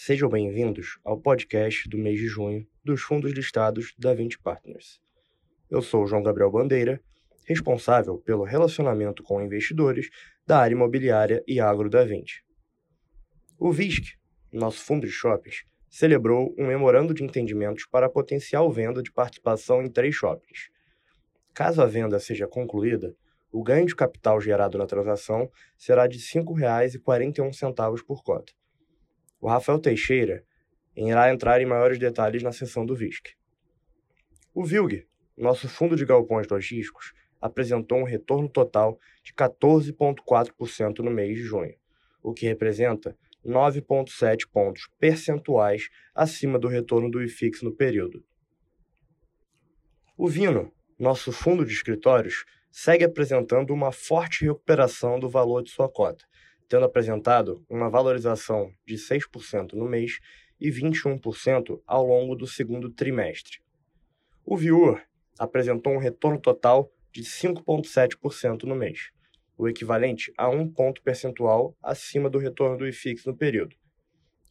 Sejam bem-vindos ao podcast do mês de junho dos fundos listados da 20 Partners. Eu sou João Gabriel Bandeira, responsável pelo relacionamento com investidores da área imobiliária e agro da 20. O VISC, nosso fundo de shoppings, celebrou um memorando de entendimentos para a potencial venda de participação em três shoppings. Caso a venda seja concluída, o ganho de capital gerado na transação será de R$ 5,41 por cota. O Rafael Teixeira irá entrar em maiores detalhes na sessão do VISC. O VILG, nosso fundo de galpões logísticos, apresentou um retorno total de 14,4% no mês de junho, o que representa 9,7 pontos percentuais acima do retorno do IFIX no período. O Vino, nosso fundo de escritórios, segue apresentando uma forte recuperação do valor de sua cota, tendo apresentado uma valorização de 6% no mês e 21% ao longo do segundo trimestre. O Viewer apresentou um retorno total de 5,7% no mês, o equivalente a um ponto percentual acima do retorno do IFIX no período.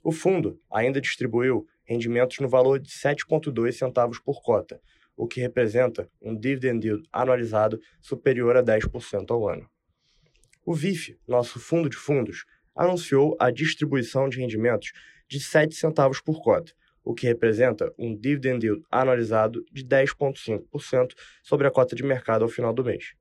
O fundo ainda distribuiu rendimentos no valor de 7,2 centavos por cota, o que representa um dividend yield anualizado superior a 10% ao ano. O VIF, nosso fundo de fundos, anunciou a distribuição de rendimentos de 7 centavos por cota, o que representa um dividend yield anualizado de 10,5% sobre a cota de mercado ao final do mês.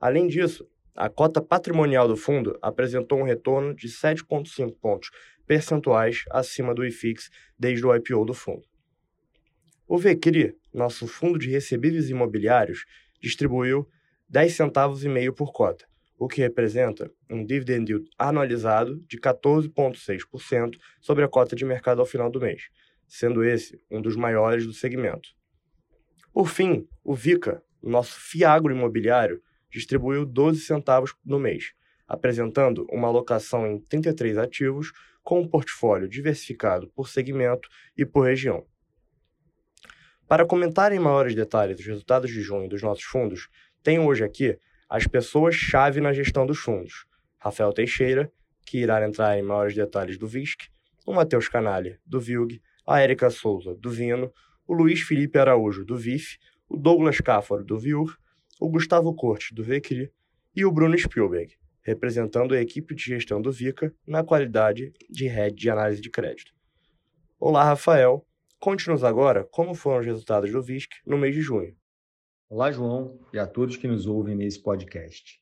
Além disso, a cota patrimonial do fundo apresentou um retorno de 7,5 pontos percentuais acima do IFIX desde o IPO do fundo. O VCRI, nosso fundo de recebíveis imobiliários, distribuiu 10 centavos e meio por cota, o que representa um dividend yield anualizado de 14,6% sobre a cota de mercado ao final do mês, sendo esse um dos maiores do segmento. Por fim, o VICA, nosso fiagro imobiliário, distribuiu 12 centavos no mês, apresentando uma alocação em 33 ativos com um portfólio diversificado por segmento e por região. Para comentar em maiores detalhes os resultados de junho dos nossos fundos, tenho hoje aqui as pessoas-chave na gestão dos fundos. Rafael Teixeira, que irá entrar em maiores detalhes do VISC, o Matheus Canalha, do VILG, a Érica Souza, do Vino, o Luiz Felipe Araújo, do VIF, o Douglas Cáfaro, do VIUR, o Gustavo Cortes, do VECRI, e o Bruno Spielberg, representando a equipe de gestão do VICA na qualidade de head de análise de crédito. Olá, Rafael. Conte-nos agora como foram os resultados do VISC no mês de junho. Olá, João, e a todos que nos ouvem nesse podcast.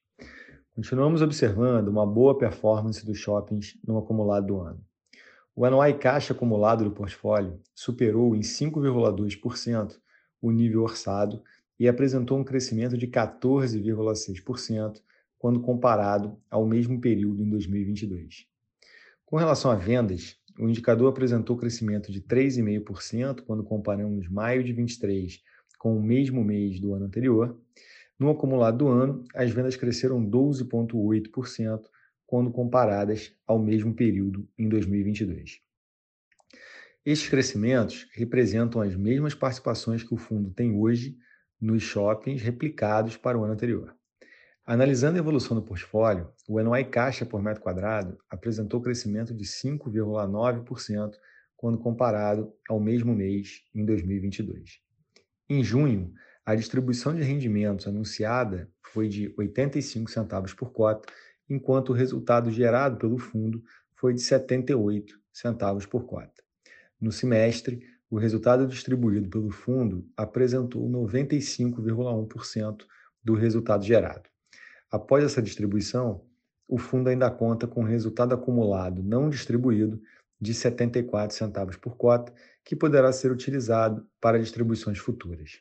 Continuamos observando uma boa performance dos shoppings no acumulado do ano. O NOI caixa acumulado do portfólio superou em 5,2% o nível orçado e apresentou um crescimento de 14,6% quando comparado ao mesmo período em 2022. Com relação a vendas, o indicador apresentou crescimento de 3,5% quando comparamos maio de 23 com o mesmo mês do ano anterior. No acumulado do ano, as vendas cresceram 12,8% quando comparadas ao mesmo período em 2022. Estes crescimentos representam as mesmas participações que o fundo tem hoje nos shoppings replicados para o ano anterior. Analisando a evolução do portfólio, o NOI caixa por metro quadrado apresentou crescimento de 5,9% quando comparado ao mesmo mês em 2022. Em junho, a distribuição de rendimentos anunciada foi de 85 centavos por cota, enquanto o resultado gerado pelo fundo foi de 78 centavos por cota. No semestre, o resultado distribuído pelo fundo apresentou 95,1% do resultado gerado. Após essa distribuição, o fundo ainda conta com resultado acumulado não distribuído de 74 centavos por cota, que poderá ser utilizado para distribuições futuras.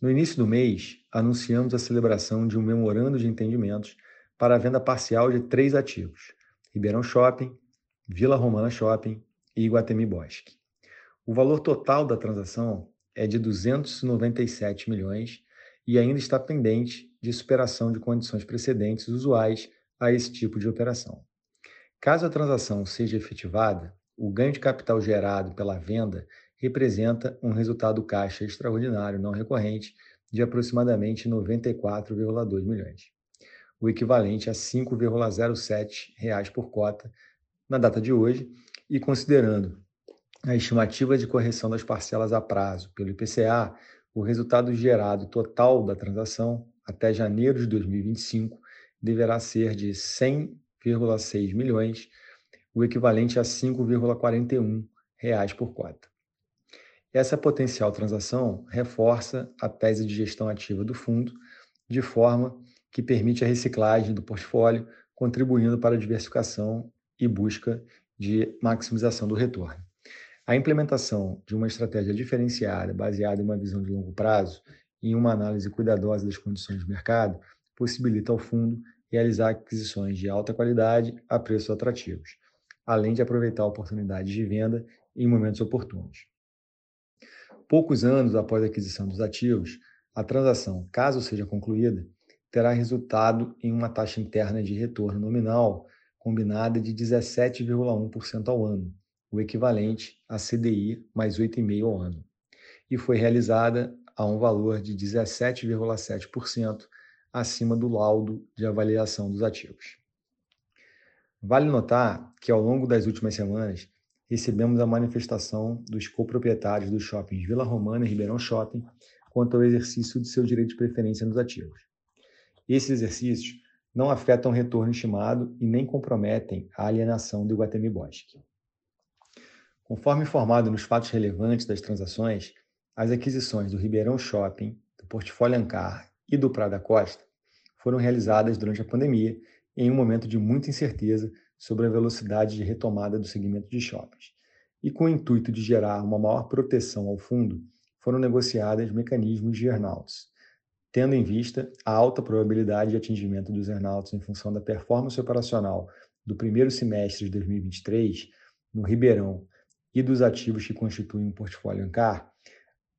No início do mês, anunciamos a celebração de um memorando de entendimentos para a venda parcial de três ativos: Ribeirão Shopping, Vila Romana Shopping e Iguatemi Bosque. O valor total da transação é de 297 milhões e ainda está pendente de superação de condições precedentes usuais a esse tipo de operação. Caso a transação seja efetivada, o ganho de capital gerado pela venda representa um resultado caixa extraordinário não recorrente de aproximadamente 94,2 milhões, o equivalente a R$ 5,07 por cota na data de hoje e considerando a estimativa de correção das parcelas a prazo pelo IPCA, o resultado gerado total da transação até janeiro de 2025 deverá ser de 100,6 milhões, o equivalente a 5,41 reais por cota. Essa potencial transação reforça a tese de gestão ativa do fundo, de forma que permite a reciclagem do portfólio, contribuindo para a diversificação e busca de maximização do retorno. A implementação de uma estratégia diferenciada, baseada em uma visão de longo prazo e em uma análise cuidadosa das condições de mercado, possibilita ao fundo realizar aquisições de alta qualidade a preços atrativos, além de aproveitar oportunidades de venda em momentos oportunos. Poucos anos após a aquisição dos ativos, a transação, caso seja concluída, terá resultado em uma taxa interna de retorno nominal combinada de 17,1% ao ano, o equivalente a CDI mais 8,5% ao ano, e foi realizada a um valor de 17,7% acima do laudo de avaliação dos ativos. Vale notar que, ao longo das últimas semanas, recebemos a manifestação dos coproprietários dos shoppings Vila Romana e Ribeirão Shopping quanto ao exercício de seu direito de preferência nos ativos. Esses exercícios não afetam o retorno estimado e nem comprometem a alienação do Iguatemi Bosque. Conforme informado nos fatos relevantes das transações, as aquisições do Ribeirão Shopping, do Portfólio Ancar e do Prada Costa foram realizadas durante a pandemia em um momento de muita incerteza sobre a velocidade de retomada do segmento de shoppings. E com o intuito de gerar uma maior proteção ao fundo, foram negociados mecanismos de earnouts, tendo em vista a alta probabilidade de atingimento dos earnouts em função da performance operacional do primeiro semestre de 2023 no Ribeirão e dos ativos que constituem o portfólio Ancar,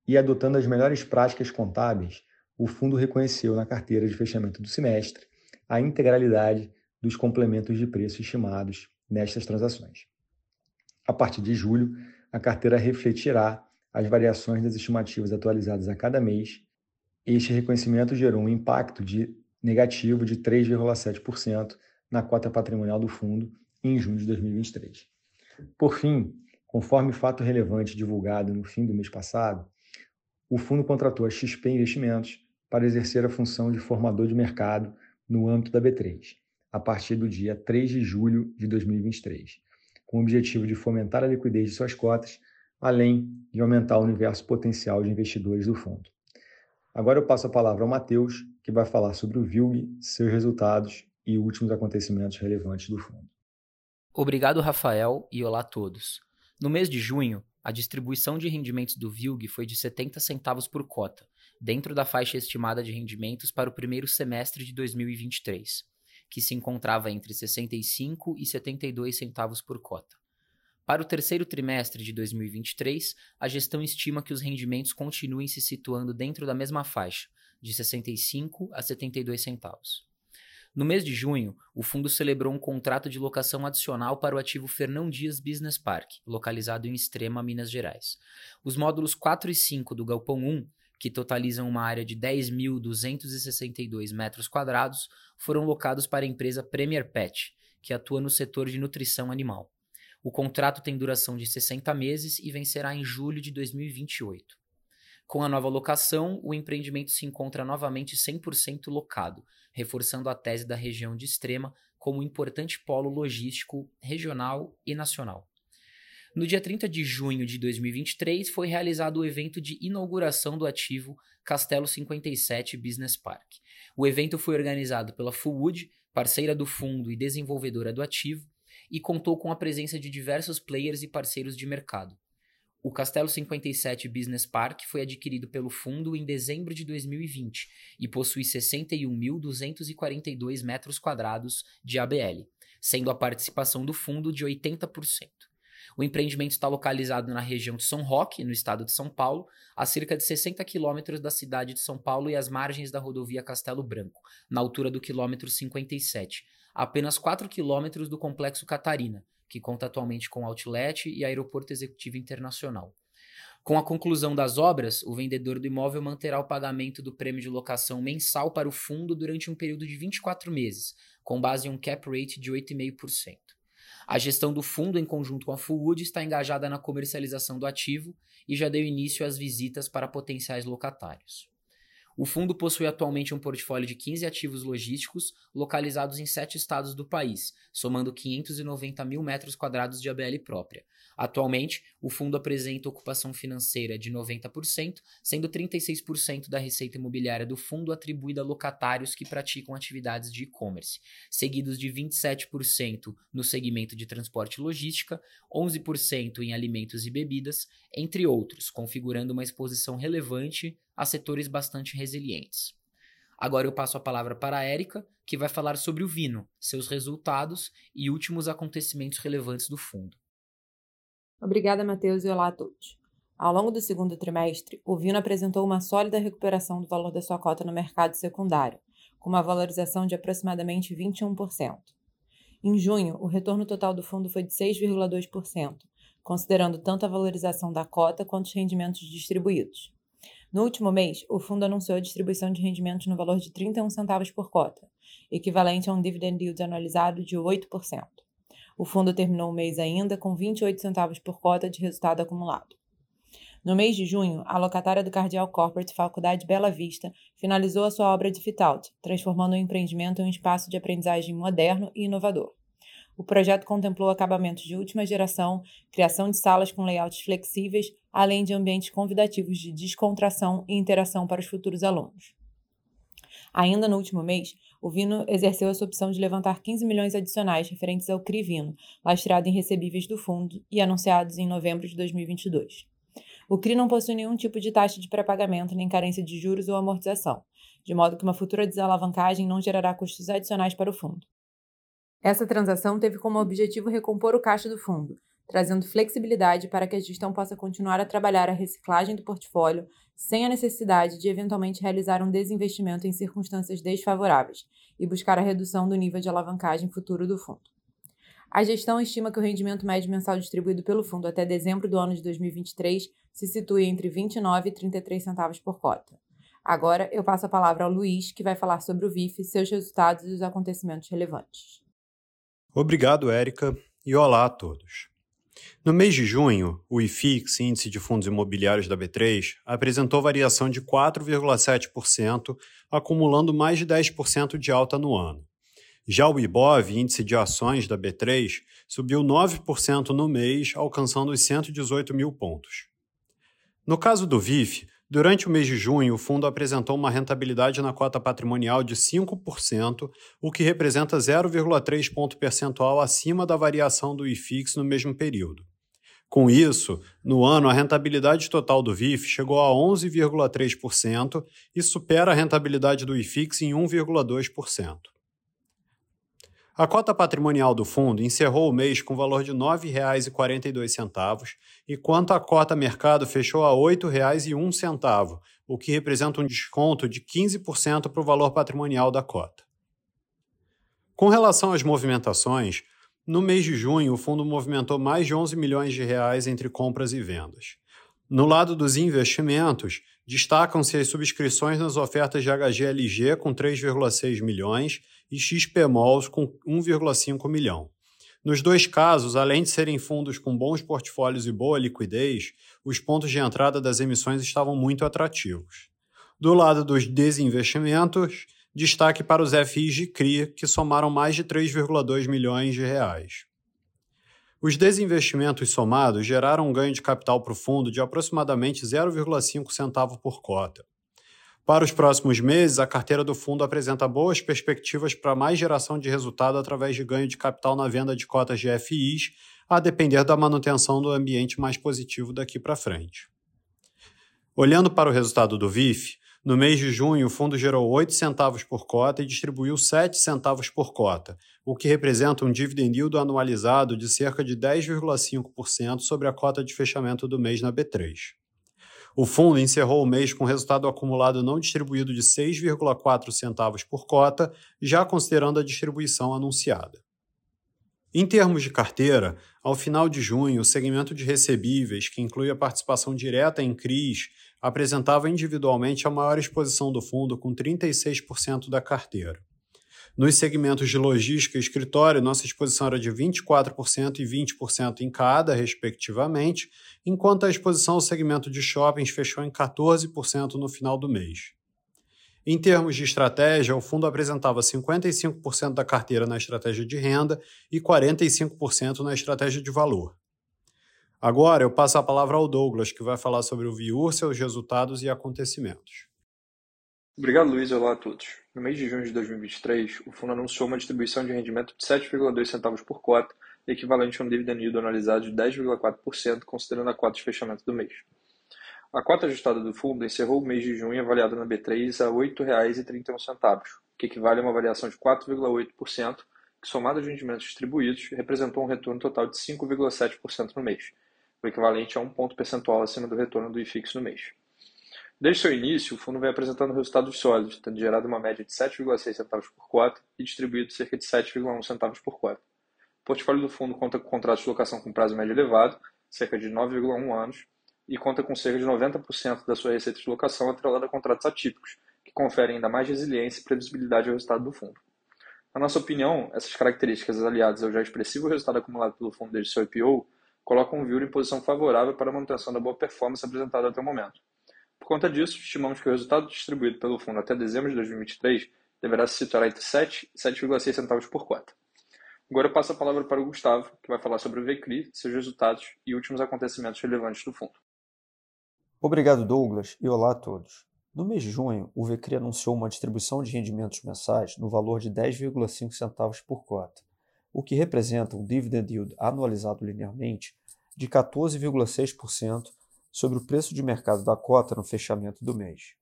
e adotando as melhores práticas contábeis, o fundo reconheceu na carteira de fechamento do semestre a integralidade dos complementos de preço estimados nestas transações. A partir de julho, a carteira refletirá as variações das estimativas atualizadas a cada mês. Este reconhecimento gerou um impacto de negativo de 3,7% na cota patrimonial do fundo em junho de 2023. Por fim, conforme fato relevante divulgado no fim do mês passado, o fundo contratou a XP Investimentos para exercer a função de formador de mercado no âmbito da B3, a partir do dia 3 de julho de 2023, com o objetivo de fomentar a liquidez de suas cotas, além de aumentar o universo potencial de investidores do fundo. Agora eu passo a palavra ao Matheus, que vai falar sobre o VILG, seus resultados e últimos acontecimentos relevantes do fundo. Obrigado, Rafael, e olá a todos. No mês de junho, a distribuição de rendimentos do VILG foi de 70 centavos por cota, dentro da faixa estimada de rendimentos para o primeiro semestre de 2023, que se encontrava entre 65 e 72 centavos por cota. Para o terceiro trimestre de 2023, a gestão estima que os rendimentos continuem se situando dentro da mesma faixa, de 65 a 72 centavos. No mês de junho, o fundo celebrou um contrato de locação adicional para o ativo Fernão Dias Business Park, localizado em Extrema, Minas Gerais. Os módulos 4 e 5 do Galpão 1, que totalizam uma área de 10.262 metros quadrados, foram locados para a empresa Premier Pet, que atua no setor de nutrição animal. O contrato tem duração de 60 meses e vencerá em julho de 2028. Com a nova locação, o empreendimento se encontra novamente 100% locado, reforçando a tese da região de Extrema como importante polo logístico regional e nacional. No dia 30 de junho de 2023, foi realizado o evento de inauguração do ativo Castelo 57 Business Park. O evento foi organizado pela Fullwood, parceira do fundo e desenvolvedora do ativo, e contou com a presença de diversos players e parceiros de mercado. O Castelo 57 Business Park foi adquirido pelo fundo em dezembro de 2020 e possui 61.242 metros quadrados de ABL, sendo a participação do fundo de 80%. O empreendimento está localizado na região de São Roque, no estado de São Paulo, a cerca de 60 quilômetros da cidade de São Paulo e às margens da rodovia Castelo Branco, na altura do quilômetro 57, a apenas 4 quilômetros do complexo Catarina, que conta atualmente com outlet e aeroporto executivo internacional. Com a conclusão das obras, o vendedor do imóvel manterá o pagamento do prêmio de locação mensal para o fundo durante um período de 24 meses, com base em um cap rate de 8,5%. A gestão do fundo, em conjunto com a Fullwood, está engajada na comercialização do ativo e já deu início às visitas para potenciais locatários. O fundo possui atualmente um portfólio de 15 ativos logísticos localizados em sete estados do país, somando 590 mil metros quadrados de ABL própria. Atualmente, o fundo apresenta ocupação financeira de 90%, sendo 36% da receita imobiliária do fundo atribuída a locatários que praticam atividades de e-commerce, seguidos de 27% no segmento de transporte e logística, 11% em alimentos e bebidas, entre outros, configurando uma exposição relevante a setores bastante resilientes. Agora eu passo a palavra para a Érica, que vai falar sobre o Vino, seus resultados e últimos acontecimentos relevantes do fundo. Obrigada, Matheus, e olá a todos. Ao longo do segundo trimestre, o Vino apresentou uma sólida recuperação do valor da sua cota no mercado secundário, com uma valorização de aproximadamente 21%. Em junho, o retorno total do fundo foi de 6,2%, considerando tanto a valorização da cota quanto os rendimentos distribuídos. No último mês, o fundo anunciou a distribuição de rendimentos no valor de 31 centavos por cota, equivalente a um dividend yield anualizado de 8%. O fundo terminou o mês ainda com 28 centavos por cota de resultado acumulado. No mês de junho, a locatária do Cardial Corporate Faculdade Bela Vista finalizou a sua obra de fit-out, transformando o empreendimento em um espaço de aprendizagem moderno e inovador. O projeto contemplou acabamentos de última geração, criação de salas com layouts flexíveis, além de ambientes convidativos de descontração e interação para os futuros alunos. Ainda no último mês, o Vino exerceu a sua opção de levantar 15 milhões adicionais referentes ao CRI Vino, lastreado em recebíveis do fundo e anunciados em novembro de 2022. O CRI não possui nenhum tipo de taxa de pré-pagamento nem carência de juros ou amortização, de modo que uma futura desalavancagem não gerará custos adicionais para o fundo. Essa transação teve como objetivo recompor o caixa do fundo, trazendo flexibilidade para que a gestão possa continuar a trabalhar a reciclagem do portfólio sem a necessidade de eventualmente realizar um desinvestimento em circunstâncias desfavoráveis e buscar a redução do nível de alavancagem futuro do fundo. A gestão estima que o rendimento médio mensal distribuído pelo fundo até dezembro do ano de 2023 se situe entre 29 e 33 centavos por cota. Agora eu passo a palavra ao Luiz, que vai falar sobre o VIF, seus resultados e os acontecimentos relevantes. Obrigado, Érica, e olá a todos. No mês de junho, o IFIX, Índice de Fundos Imobiliários da B3, apresentou variação de 4,7%, acumulando mais de 10% de alta no ano. Já o IBOV, Índice de Ações da B3, subiu 9% no mês, alcançando os 118 mil pontos. No caso do VIF, Durante o mês de junho, o fundo apresentou uma rentabilidade na cota patrimonial de 5%, o que representa 0,3 ponto percentual acima da variação do IFIX no mesmo período. Com isso, no ano, a rentabilidade total do VIF chegou a 11,3% e supera a rentabilidade do IFIX em 1,2%. A cota patrimonial do fundo encerrou o mês com valor de R$ 9,42, enquanto a cota mercado fechou a R$ 8,01, o que representa um desconto de 15% para o valor patrimonial da cota. Com relação às movimentações, no mês de junho o fundo movimentou mais de 11 milhões de reais entre compras e vendas. No lado dos investimentos, destacam-se as subscrições nas ofertas de HGLG com 3,6 milhões e XPMOLs com 1,5 milhão. Nos dois casos, além de serem fundos com bons portfólios e boa liquidez, os pontos de entrada das emissões estavam muito atrativos. Do lado dos desinvestimentos, destaque para os FIs de CRI, que somaram mais de 3,2 milhões de reais. Os desinvestimentos somados geraram um ganho de capital para o fundo de aproximadamente 0,5 centavo por cota. Para os próximos meses, a carteira do fundo apresenta boas perspectivas para mais geração de resultado através de ganho de capital na venda de cotas de FIs, a depender da manutenção do ambiente mais positivo daqui para frente. Olhando para o resultado do VIF, no mês de junho o fundo gerou 8 centavos por cota e distribuiu 7 centavos por cota, o que representa um dividend yield anualizado de cerca de 10,5% sobre a cota de fechamento do mês na B3. O fundo encerrou o mês com resultado acumulado não distribuído de 6,4 centavos por cota, já considerando a distribuição anunciada. Em termos de carteira, ao final de junho, o segmento de recebíveis, que inclui a participação direta em CRIs, apresentava individualmente a maior exposição do fundo, com 36% da carteira. Nos segmentos de logística e escritório, nossa exposição era de 24% e 20% em cada, respectivamente, enquanto a exposição ao segmento de shoppings fechou em 14% no final do mês. Em termos de estratégia, o fundo apresentava 55% da carteira na estratégia de renda e 45% na estratégia de valor. Agora eu passo a palavra ao Douglas, que vai falar sobre o Viur, seus resultados e acontecimentos. Obrigado, Luiz. Olá a todos. No mês de junho de 2023, o fundo anunciou uma distribuição de rendimento de 7,2 centavos por cota, equivalente a um dividend yield anualizado de 10,4%, considerando a cota de fechamento do mês. A cota ajustada do fundo encerrou o mês de junho avaliada na B3 a R$ 8,31, que equivale a uma variação de 4,8%, que somado aos rendimentos distribuídos, representou um retorno total de 5,7% no mês, o equivalente a um ponto percentual acima do retorno do IFIX no mês. Desde seu início, o fundo vem apresentando resultados sólidos, tendo gerado uma média de 7,6 centavos por cota e distribuído cerca de 7,1 centavos por cota. O portfólio do fundo conta com contratos de locação com prazo médio elevado, cerca de 9,1 anos, e conta com cerca de 90% da sua receita de locação atrelada a contratos atípicos, que conferem ainda mais resiliência e previsibilidade ao resultado do fundo. Na nossa opinião, essas características aliadas ao já expressivo resultado acumulado pelo fundo desde seu IPO colocam o Viur em posição favorável para a manutenção da boa performance apresentada até o momento. Por conta disso, estimamos que o resultado distribuído pelo fundo até dezembro de 2023 deverá se situar entre 7 e 7,6 centavos por cota. Agora eu passo a palavra para o Gustavo, que vai falar sobre o VCRI, seus resultados e últimos acontecimentos relevantes do fundo. Obrigado, Douglas, e olá a todos. No mês de junho, o VCRI anunciou uma distribuição de rendimentos mensais no valor de 10,5 centavos por cota, o que representa um dividend yield anualizado linearmente de 14,6% sobre o preço de mercado da cota no fechamento do mês.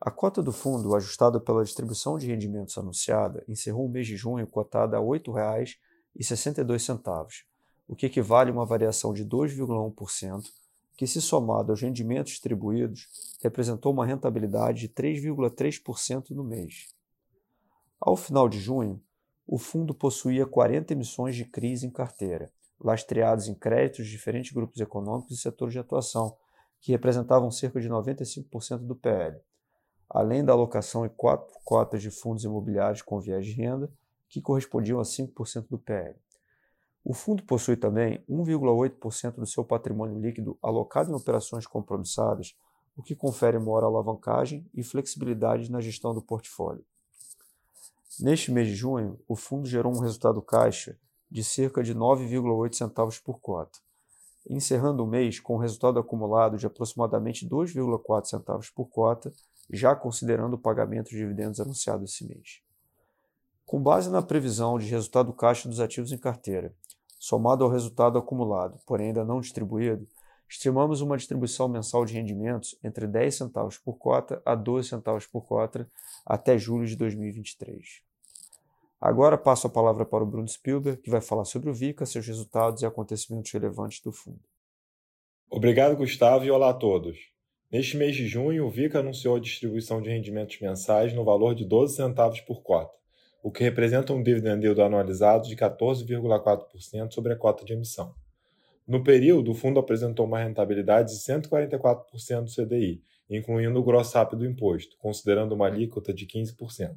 A cota do fundo, ajustada pela distribuição de rendimentos anunciada, encerrou o mês de junho cotada a R$ 8,62, o que equivale a uma variação de 2,1% que, se somado aos rendimentos distribuídos, representou uma rentabilidade de 3,3% no mês. Ao final de junho, o fundo possuía 40 emissões de crise em carteira, lastreados em créditos de diferentes grupos econômicos e setores de atuação, que representavam cerca de 95% do PL, além da alocação em quatro cotas de fundos imobiliários com viés de renda, que correspondiam a 5% do PL. O fundo possui também 1,8% do seu patrimônio líquido alocado em operações compromissadas, o que confere maior alavancagem e flexibilidade na gestão do portfólio. Neste mês de junho, o fundo gerou um resultado caixa de cerca de 9,8 centavos por cota, encerrando o mês com um resultado acumulado de aproximadamente 2,4 centavos por cota, já considerando o pagamento de dividendos anunciado esse mês. Com base na previsão de resultado caixa dos ativos em carteira somado ao resultado acumulado, porém ainda não distribuído, estimamos uma distribuição mensal de rendimentos entre 10 centavos por cota a 12 centavos por cota até julho de 2023. Agora passo a palavra para o Bruno Spielberg, que vai falar sobre o VICA, seus resultados e acontecimentos relevantes do fundo. Obrigado, Gustavo, e olá a todos. Neste mês de junho, o VICA anunciou a distribuição de rendimentos mensais no valor de 12 centavos por cota o que representa um dividend yield anualizado de 14,4% sobre a cota de emissão. No período, o fundo apresentou uma rentabilidade de 144% do CDI, incluindo o gross-up do imposto, considerando uma alíquota de 15%.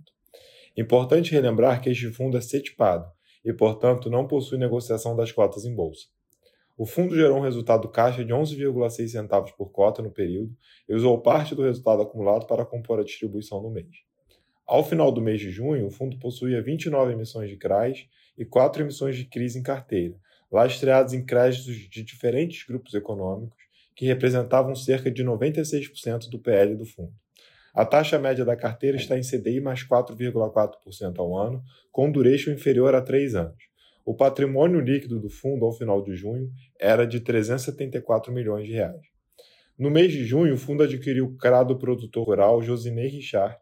Importante relembrar que este fundo é setipado e, portanto, não possui negociação das cotas em bolsa. O fundo gerou um resultado caixa de 11,6 centavos por cota no período e usou parte do resultado acumulado para compor a distribuição no mês. Ao final do mês de junho, o fundo possuía 29 emissões de CRAs e 4 emissões de crise em carteira, lastreadas em créditos de diferentes grupos econômicos, que representavam cerca de 96% do PL do fundo. A taxa média da carteira está em CDI mais 4,4% ao ano, com duration inferior a 3 anos. O patrimônio líquido do fundo ao final de junho era de 374 milhões de reais. No mês de junho, o fundo adquiriu o CRA do produtor rural Josinei Richard,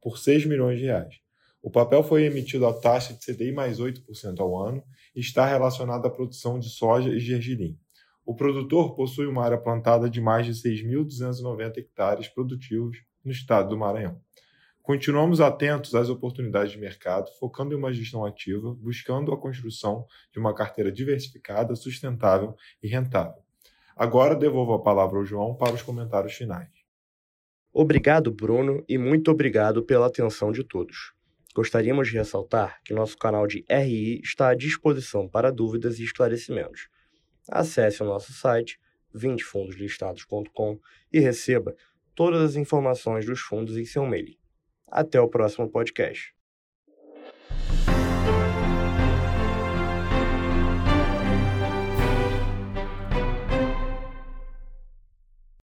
por 6 milhões de reais. O papel foi emitido a taxa de CDI mais 8% ao ano e está relacionado à produção de soja e gergelim. O produtor possui uma área plantada de mais de 6.290 hectares produtivos no estado do Maranhão. Continuamos atentos às oportunidades de mercado, focando em uma gestão ativa, buscando a construção de uma carteira diversificada, sustentável e rentável. Agora devolvo a palavra ao João para os comentários finais. Obrigado, Bruno, e muito obrigado pela atenção de todos. Gostaríamos de ressaltar que nosso canal de RI está à disposição para dúvidas e esclarecimentos. Acesse o nosso site 20fundoslistados.com e receba todas as informações dos fundos em seu e-mail. Até o próximo podcast.